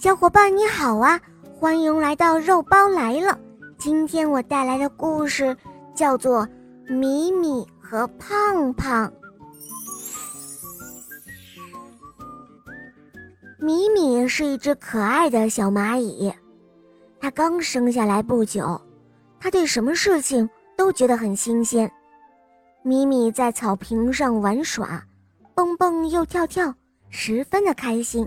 小伙伴你好啊，欢迎来到肉包来了。今天我带来的故事叫做《米米和胖胖》。米米是一只可爱的小蚂蚁，它刚生下来不久，它对什么事情都觉得很新鲜。米米在草坪上玩耍，蹦蹦又跳跳，十分的开心。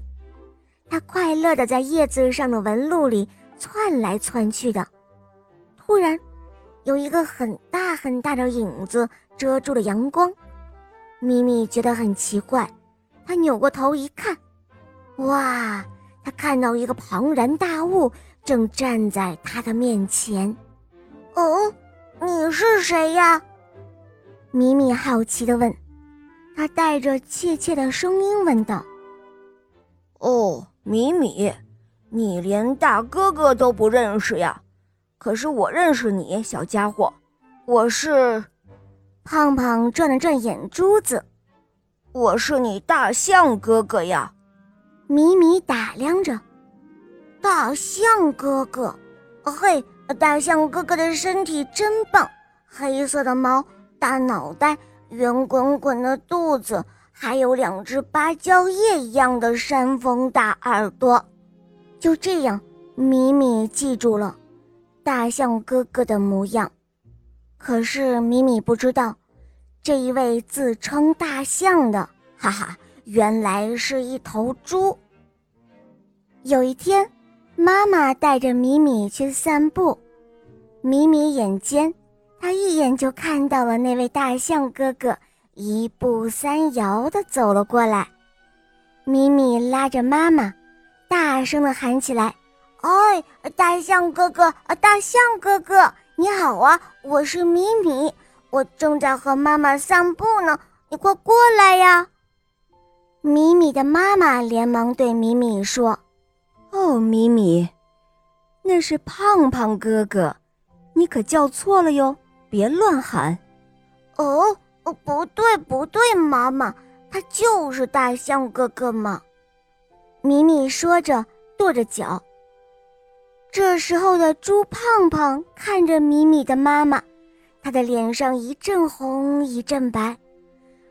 它快乐地在叶子上的纹路里窜来窜去的。突然，有一个很大很大的影子遮住了阳光。咪咪觉得很奇怪，它扭过头一看，哇！它看到一个庞然大物正站在它的面前。哦，你是谁呀？咪咪好奇地问。他带着怯怯的声音问道：“。”米米，你连大哥哥都不认识呀？可是我认识你，小家伙。我是胖胖，转了转眼珠子。我是你大象哥哥呀。米米打量着大象哥哥。嘿，大象哥哥的身体真棒，黑色的毛，大脑袋，圆滚滚的肚子。还有两只芭蕉叶一样的山峰大耳朵，就这样，米米记住了大象哥哥的模样。可是米米不知道，这一位自称大象的，哈哈，原来是一头猪。有一天，妈妈带着米米去散步，米米眼尖，他一眼就看到了那位大象哥哥。一步三摇地走了过来，米米拉着妈妈，大声地喊起来：“哎，大象哥哥，大象哥哥，你好啊！我是米米，我正在和妈妈散步呢，你快过来呀！”米米的妈妈连忙对米米说：“哦，米米，那是胖胖哥哥，你可叫错了哟，别乱喊。”哦。哦不对，不对，妈妈，他就是大象哥哥嘛！米米说着，跺着脚。这时候的猪胖胖看着米米的妈妈，他的脸上一阵红一阵白，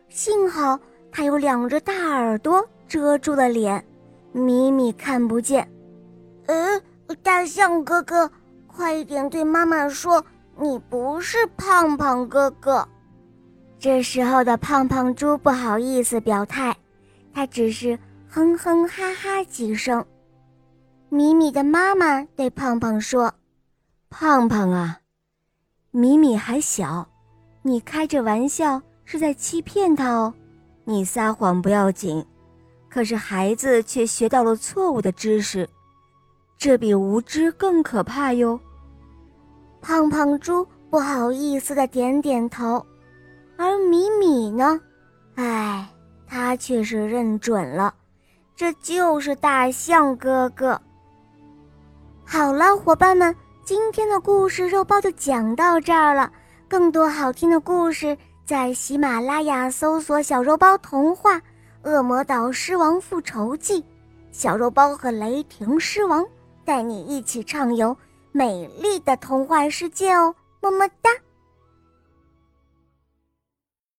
幸好他有两只大耳朵遮住了脸，米米看不见。呃，大象哥哥，快一点对妈妈说，你不是胖胖哥哥。这时候的胖胖猪不好意思表态，他只是哼哼哈哈几声。米米的妈妈对胖胖说：“胖胖啊，米米还小，你开着玩笑是在欺骗他哦。你撒谎不要紧，可是孩子却学到了错误的知识，这比无知更可怕哟。”胖胖猪不好意思的点点头。而米米呢？哎，他却是认准了，这就是大象哥哥。好了，伙伴们，今天的故事肉包就讲到这儿了。更多好听的故事，在喜马拉雅搜索“小肉包童话《恶魔岛狮王复仇记》”，小肉包和雷霆狮王带你一起畅游美丽的童话世界哦！么么哒。